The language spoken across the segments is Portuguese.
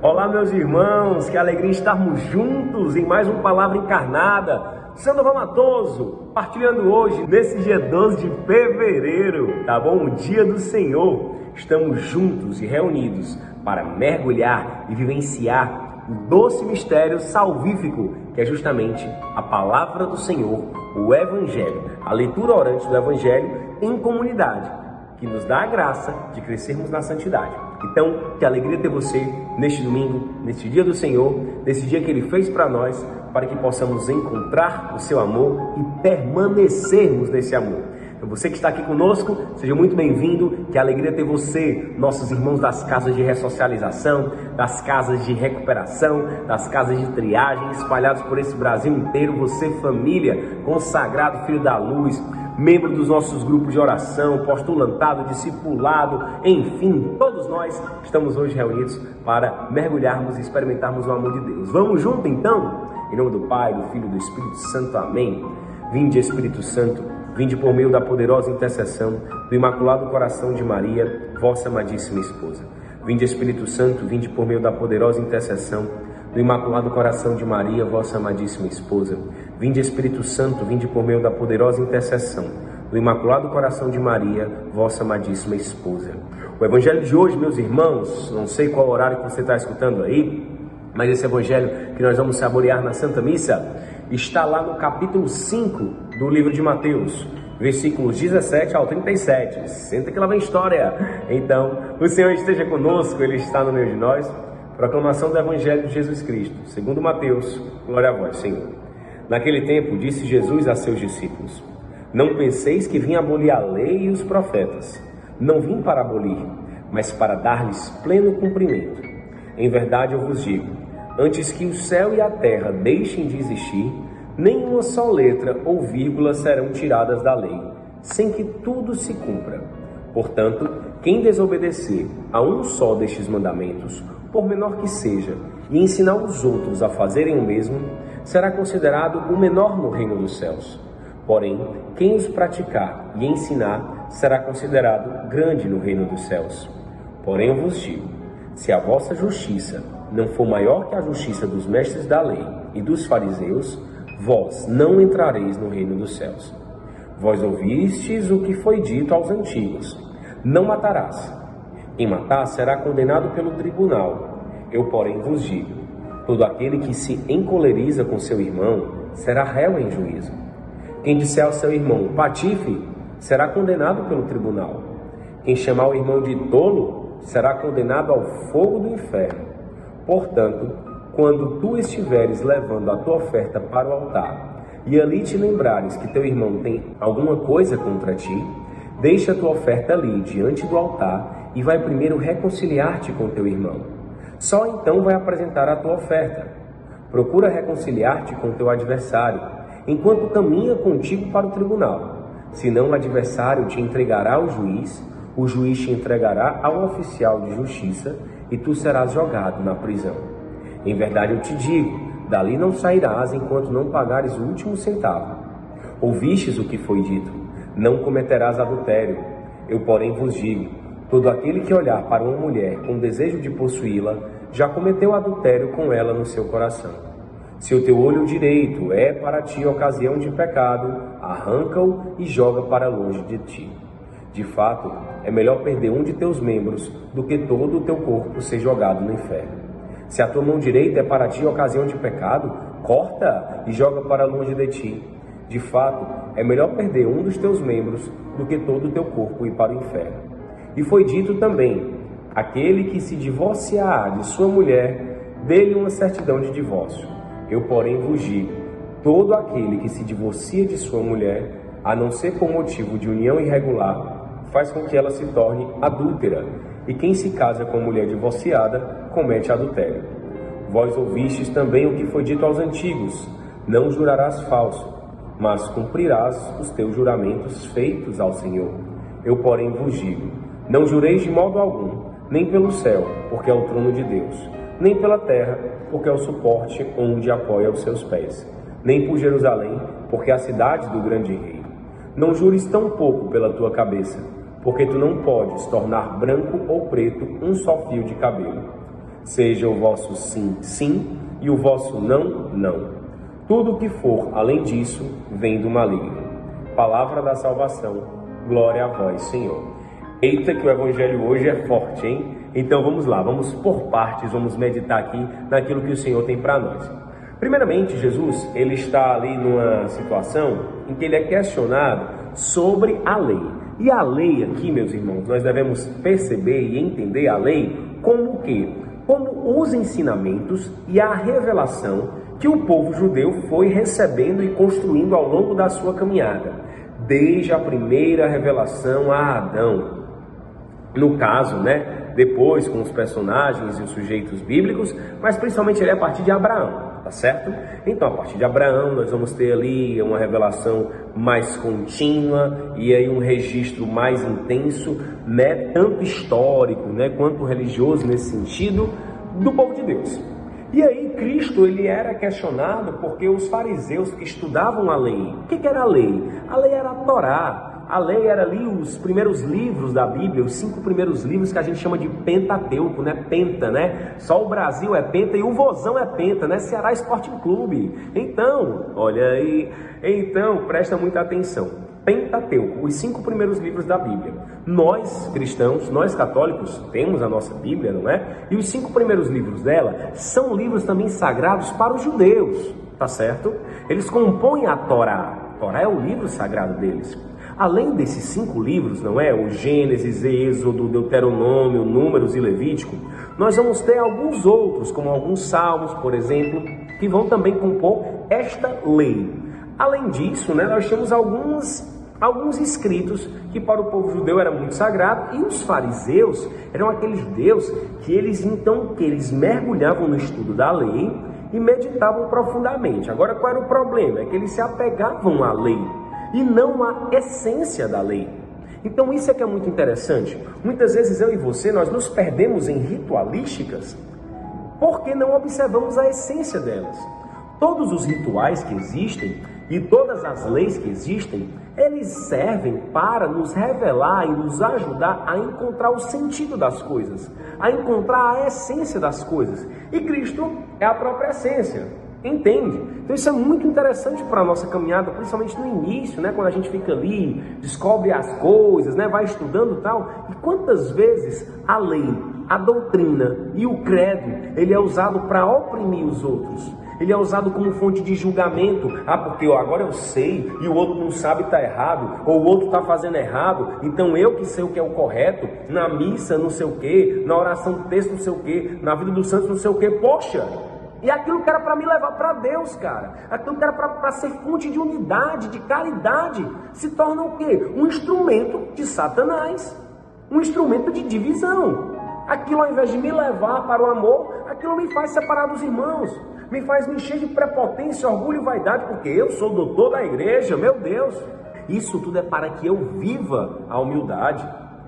Olá, meus irmãos, que alegria estarmos juntos em mais uma palavra encarnada. Sandro Matoso, partilhando hoje, nesse dia 12 de fevereiro, tá bom? O dia do Senhor. Estamos juntos e reunidos para mergulhar e vivenciar o doce mistério salvífico, que é justamente a palavra do Senhor, o Evangelho, a leitura orante do Evangelho em comunidade, que nos dá a graça de crescermos na santidade. Então, que alegria ter você neste domingo, neste dia do Senhor, nesse dia que Ele fez para nós, para que possamos encontrar o seu amor e permanecermos nesse amor. Então, você que está aqui conosco, seja muito bem-vindo. Que alegria ter você, nossos irmãos das casas de ressocialização, das casas de recuperação, das casas de triagem, espalhados por esse Brasil inteiro. Você, família, consagrado, filho da luz membro dos nossos grupos de oração, postulantado, discipulado, enfim, todos nós estamos hoje reunidos para mergulharmos e experimentarmos o amor de Deus. Vamos junto então? Em nome do Pai, do Filho e do Espírito Santo. Amém. Vinde, Espírito Santo, vinde por meio da poderosa intercessão do Imaculado Coração de Maria, vossa amadíssima esposa. Vinde, Espírito Santo, vinde por meio da poderosa intercessão do Imaculado Coração de Maria, vossa amadíssima esposa. Vinde Espírito Santo, vinde por meio da poderosa intercessão do Imaculado Coração de Maria, vossa amadíssima esposa. O Evangelho de hoje, meus irmãos, não sei qual horário que você está escutando aí, mas esse Evangelho que nós vamos saborear na Santa Missa está lá no capítulo 5 do livro de Mateus, versículos 17 ao 37. Senta que lá vem história. Então, o Senhor esteja conosco, Ele está no meio de nós. Proclamação do Evangelho de Jesus Cristo, segundo Mateus. Glória a vós, Senhor. Naquele tempo, disse Jesus a seus discípulos: Não penseis que vim abolir a lei e os profetas. Não vim para abolir, mas para dar-lhes pleno cumprimento. Em verdade eu vos digo: antes que o céu e a terra deixem de existir, nem uma só letra ou vírgula serão tiradas da lei, sem que tudo se cumpra. Portanto, quem desobedecer a um só destes mandamentos, por menor que seja, e ensinar os outros a fazerem o mesmo, será considerado o menor no reino dos céus. Porém, quem os praticar e ensinar será considerado grande no reino dos céus. Porém, eu vos digo: se a vossa justiça não for maior que a justiça dos mestres da lei e dos fariseus, vós não entrareis no reino dos céus. Vós ouvistes o que foi dito aos antigos: Não matarás. Quem matar será condenado pelo tribunal. Eu, porém, vos digo: todo aquele que se encoleriza com seu irmão será réu em juízo. Quem disser ao seu irmão patife será condenado pelo tribunal. Quem chamar o irmão de tolo será condenado ao fogo do inferno. Portanto, quando tu estiveres levando a tua oferta para o altar e ali te lembrares que teu irmão tem alguma coisa contra ti, deixa a tua oferta ali diante do altar e vai primeiro reconciliar-te com teu irmão. Só então vai apresentar a tua oferta. Procura reconciliar-te com teu adversário, enquanto caminha contigo para o tribunal. Senão o adversário te entregará ao juiz, o juiz te entregará ao oficial de justiça e tu serás jogado na prisão. Em verdade eu te digo, dali não sairás enquanto não pagares o último centavo. Ouvistes o que foi dito: não cometerás adultério. Eu, porém, vos digo: Todo aquele que olhar para uma mulher com desejo de possuí-la, já cometeu adultério com ela no seu coração. Se o teu olho direito é para ti ocasião de pecado, arranca-o e joga para longe de ti. De fato, é melhor perder um de teus membros do que todo o teu corpo ser jogado no inferno. Se a tua mão direita é para ti ocasião de pecado, corta e joga para longe de ti. De fato, é melhor perder um dos teus membros do que todo o teu corpo ir para o inferno. E foi dito também: aquele que se divorciar de sua mulher, dê-lhe uma certidão de divórcio. Eu, porém, vos digo: todo aquele que se divorcia de sua mulher, a não ser por motivo de união irregular, faz com que ela se torne adúltera, e quem se casa com mulher divorciada comete adultério. Vós ouvistes também o que foi dito aos antigos: não jurarás falso, mas cumprirás os teus juramentos feitos ao Senhor. Eu, porém, vos digo: não jureis de modo algum, nem pelo céu, porque é o trono de Deus, nem pela terra, porque é o suporte onde apoia os seus pés, nem por Jerusalém, porque é a cidade do grande rei. Não jures tão pouco pela tua cabeça, porque tu não podes tornar branco ou preto um só fio de cabelo. Seja o vosso sim, sim, e o vosso não, não. Tudo que for além disso vem do maligno. Palavra da salvação, glória a vós, Senhor. Eita, que o evangelho hoje é forte, hein? Então vamos lá, vamos por partes, vamos meditar aqui naquilo que o Senhor tem para nós. Primeiramente, Jesus, ele está ali numa situação em que ele é questionado sobre a lei. E a lei aqui, meus irmãos, nós devemos perceber e entender a lei como o quê? Como os ensinamentos e a revelação que o povo judeu foi recebendo e construindo ao longo da sua caminhada, desde a primeira revelação a Adão. No caso, né, depois com os personagens e os sujeitos bíblicos, mas principalmente ele é a partir de Abraão tá certo? Então, a partir de Abraão, nós vamos ter ali uma revelação mais contínua e aí um registro mais intenso, né, tanto histórico, né, quanto religioso nesse sentido, do povo de Deus. E aí Cristo ele era questionado porque os fariseus que estudavam a lei, o que, que era a lei? A lei era a Torá, a lei era ali os primeiros livros da Bíblia, os cinco primeiros livros que a gente chama de Pentateuco, né? Penta, né? Só o Brasil é penta e o Vozão é penta, né? Ceará Esporte Clube. Então, olha aí, então presta muita atenção. Pentateuco, os cinco primeiros livros da Bíblia. Nós cristãos, nós católicos, temos a nossa Bíblia, não é? E os cinco primeiros livros dela são livros também sagrados para os judeus, tá certo? Eles compõem a Torá. A Torá é o livro sagrado deles. Além desses cinco livros, não é? O Gênesis, Êxodo, Deuteronômio, Números e Levítico, nós vamos ter alguns outros, como alguns salmos, por exemplo, que vão também compor esta lei. Além disso, né, nós temos alguns alguns escritos que para o povo judeu era muito sagrado e os fariseus eram aqueles deus que eles então que eles mergulhavam no estudo da lei e meditavam profundamente. Agora qual era o problema? É que eles se apegavam à lei e não a essência da lei. Então isso é que é muito interessante. Muitas vezes eu e você nós nos perdemos em ritualísticas porque não observamos a essência delas. Todos os rituais que existem e todas as leis que existem, eles servem para nos revelar e nos ajudar a encontrar o sentido das coisas, a encontrar a essência das coisas. E Cristo é a própria essência. Entende? Então isso é muito interessante para a nossa caminhada, principalmente no início, né? Quando a gente fica ali, descobre as coisas, né? Vai estudando tal. E quantas vezes a lei, a doutrina e o credo, ele é usado para oprimir os outros. Ele é usado como fonte de julgamento. Ah, porque ó, agora eu sei e o outro não sabe está errado, ou o outro está fazendo errado, então eu que sei o que é o correto, na missa não sei o que, na oração do texto não sei o que, na vida dos santos não sei o que. Poxa, e aquilo que era para me levar para Deus, cara, aquilo que era para ser fonte de unidade, de caridade, se torna o quê? Um instrumento de Satanás, um instrumento de divisão. Aquilo, ao invés de me levar para o amor, aquilo me faz separar dos irmãos, me faz me encher de prepotência, orgulho e vaidade, porque eu sou doutor da igreja, meu Deus. Isso tudo é para que eu viva a humildade.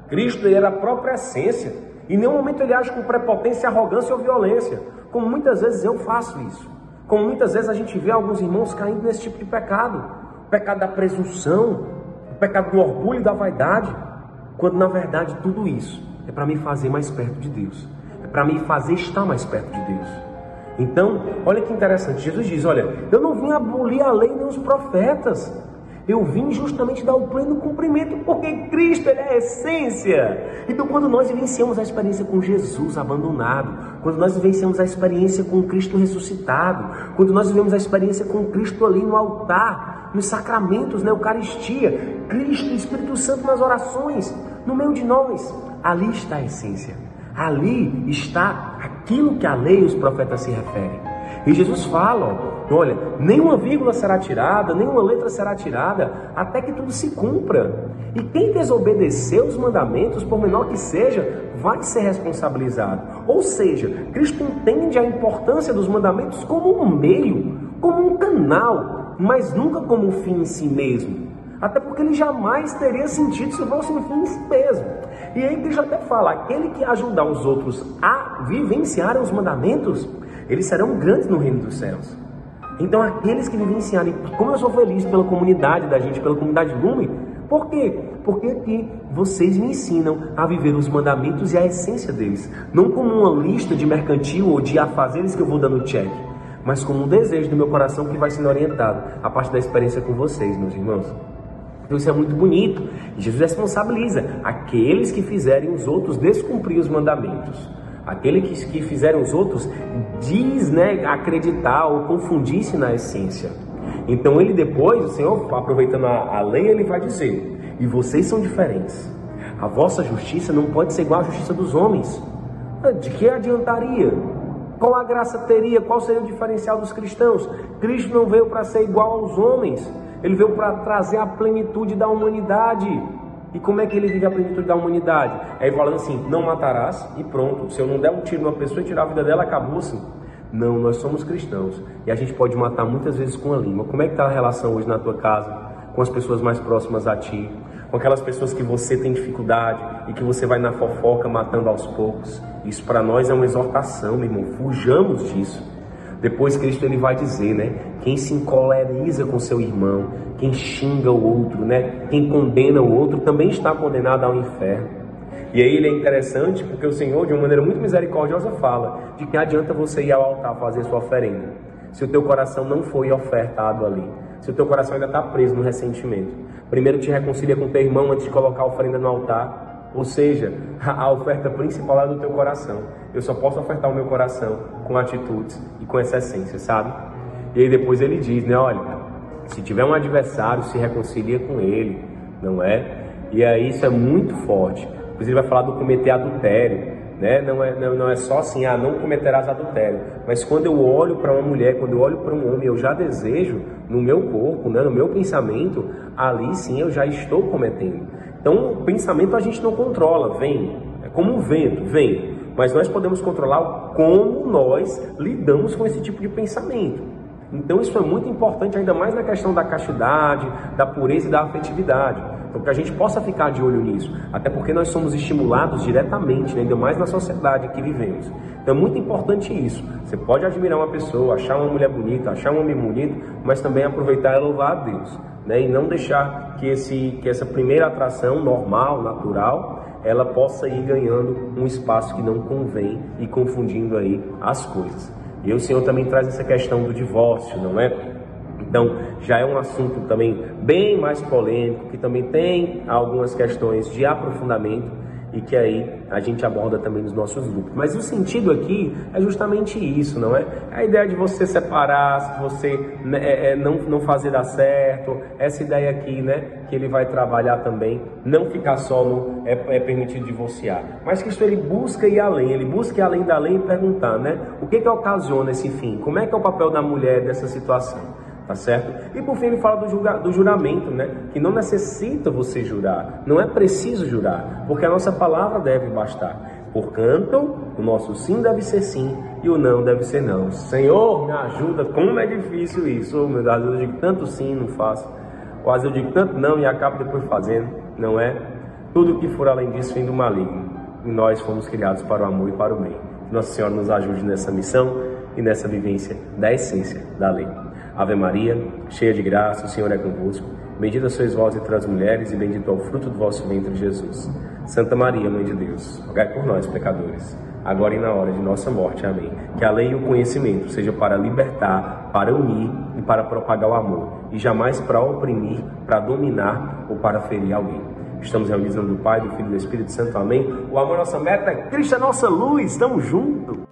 Cristo era a própria essência. Em nenhum momento ele age com prepotência, arrogância ou violência. Como muitas vezes eu faço isso. Como muitas vezes a gente vê alguns irmãos caindo nesse tipo de pecado. O pecado da presunção, o pecado do orgulho e da vaidade. Quando na verdade tudo isso é para me fazer mais perto de Deus. É para me fazer estar mais perto de Deus. Então, olha que interessante. Jesus diz: Olha, eu não vim abolir a lei nem os profetas. Eu vim justamente dar o pleno cumprimento, porque Cristo é a essência. Então, quando nós vivenciamos a experiência com Jesus abandonado, quando nós vivenciamos a experiência com Cristo ressuscitado, quando nós vivemos a experiência com Cristo ali no altar, nos sacramentos, na Eucaristia, Cristo, Espírito Santo nas orações, no meio de nós, ali está a essência. Ali está aquilo que a lei e os profetas se referem. E Jesus fala, ó, olha, nenhuma vírgula será tirada, nenhuma letra será tirada, até que tudo se cumpra. E quem desobedecer os mandamentos, por menor que seja, vai ser responsabilizado. Ou seja, Cristo entende a importância dos mandamentos como um meio, como um canal, mas nunca como um fim em si mesmo. Até porque ele jamais teria sentido se fosse um fim em si mesmo. E aí Cristo até fala: aquele que ajudar os outros a vivenciarem os mandamentos, eles serão grandes no reino dos céus. Então, aqueles que vivenciarem, como eu sou feliz pela comunidade da gente, pela comunidade Lume, Por quê? Porque aqui vocês me ensinam a viver os mandamentos e a essência deles, não como uma lista de mercantil ou de afazeres que eu vou dando check, mas como um desejo do meu coração que vai sendo orientado a partir da experiência com vocês, meus irmãos. Então isso é muito bonito. Jesus responsabiliza aqueles que fizerem os outros descumprir os mandamentos. Aquele que, que fizeram os outros diz, né, acreditar ou confundir-se na essência. Então ele depois, o Senhor, aproveitando a, a lei, ele vai dizer: e vocês são diferentes. A vossa justiça não pode ser igual à justiça dos homens. De que adiantaria? Qual a graça teria? Qual seria o diferencial dos cristãos? Cristo não veio para ser igual aos homens, ele veio para trazer a plenitude da humanidade. E como é que ele vive a plenitude da humanidade? É falando assim: não matarás e pronto. Se eu não der um tiro numa pessoa e tirar a vida dela, acabou-se. Não, nós somos cristãos e a gente pode matar muitas vezes com a língua. Como é que está a relação hoje na tua casa, com as pessoas mais próximas a ti, com aquelas pessoas que você tem dificuldade e que você vai na fofoca matando aos poucos? Isso para nós é uma exortação, meu irmão. Fujamos disso. Depois Cristo ele vai dizer, né? Quem se encoleriza com seu irmão, quem xinga o outro, né? Quem condena o outro também está condenado ao inferno. E aí ele é interessante porque o Senhor, de uma maneira muito misericordiosa, fala de que adianta você ir ao altar fazer sua oferenda, se o teu coração não foi ofertado ali, se o teu coração ainda está preso no ressentimento. Primeiro te reconcilia com teu irmão antes de colocar a oferenda no altar, ou seja, a oferta principal é do teu coração. Eu só posso ofertar o meu coração com atitudes e com essa essência, sabe? E aí depois ele diz, né, olha, se tiver um adversário, se reconcilia com ele, não é? E aí isso é muito forte. Inclusive vai falar do cometer adultério, né? Não é, não, não é só assim, ah, não cometerás adultério. Mas quando eu olho para uma mulher, quando eu olho para um homem, eu já desejo no meu corpo, né, no meu pensamento, ali sim eu já estou cometendo. Então, o pensamento a gente não controla, vem, é como um vento, vem. Mas nós podemos controlar como nós lidamos com esse tipo de pensamento. Então, isso é muito importante, ainda mais na questão da castidade, da pureza e da afetividade. Então, que a gente possa ficar de olho nisso, até porque nós somos estimulados diretamente, né? ainda mais na sociedade que vivemos. Então, é muito importante isso. Você pode admirar uma pessoa, achar uma mulher bonita, achar um homem bonito, mas também aproveitar e louvar a Deus, né? E não deixar que, esse, que essa primeira atração normal, natural, ela possa ir ganhando um espaço que não convém e confundindo aí as coisas. E o Senhor também traz essa questão do divórcio, não é? Então, já é um assunto também bem mais polêmico, que também tem algumas questões de aprofundamento e que aí a gente aborda também nos nossos grupos. Mas o sentido aqui é justamente isso, não é? A ideia de você separar, você né, é, é, não, não fazer dar certo, essa ideia aqui, né, que ele vai trabalhar também, não ficar só no é, é permitido divorciar. Mas que isso ele busca ir além, ele busca ir além da lei e perguntar, né, o que que ocasiona esse fim? Como é que é o papel da mulher dessa situação? Tá certo? E por fim ele fala do, julga, do juramento, né? Que não necessita você jurar, não é preciso jurar, porque a nossa palavra deve bastar. Portanto, o nosso sim deve ser sim e o não deve ser não. Senhor, me ajuda, como é difícil isso, oh, meu Deus, eu digo tanto sim, não faço. Quase eu digo tanto não e acabo depois fazendo, não é? Tudo que for além disso vem do maligno. E nós fomos criados para o amor e para o bem. Nossa Senhora nos ajude nessa missão e nessa vivência da essência da lei. Ave Maria, cheia de graça, o Senhor é convosco. Bendita sois vós entre as mulheres, e bendito é o fruto do vosso ventre, Jesus. Santa Maria, Mãe de Deus, rogai por nós, pecadores, agora e na hora de nossa morte. Amém. Que a lei e o conhecimento seja para libertar, para unir e para propagar o amor, e jamais para oprimir, para dominar ou para ferir alguém. Estamos reunidos no do Pai, do Filho e do Espírito Santo. Amém. O amor é nossa meta, Cristo é nossa luz. Estamos juntos.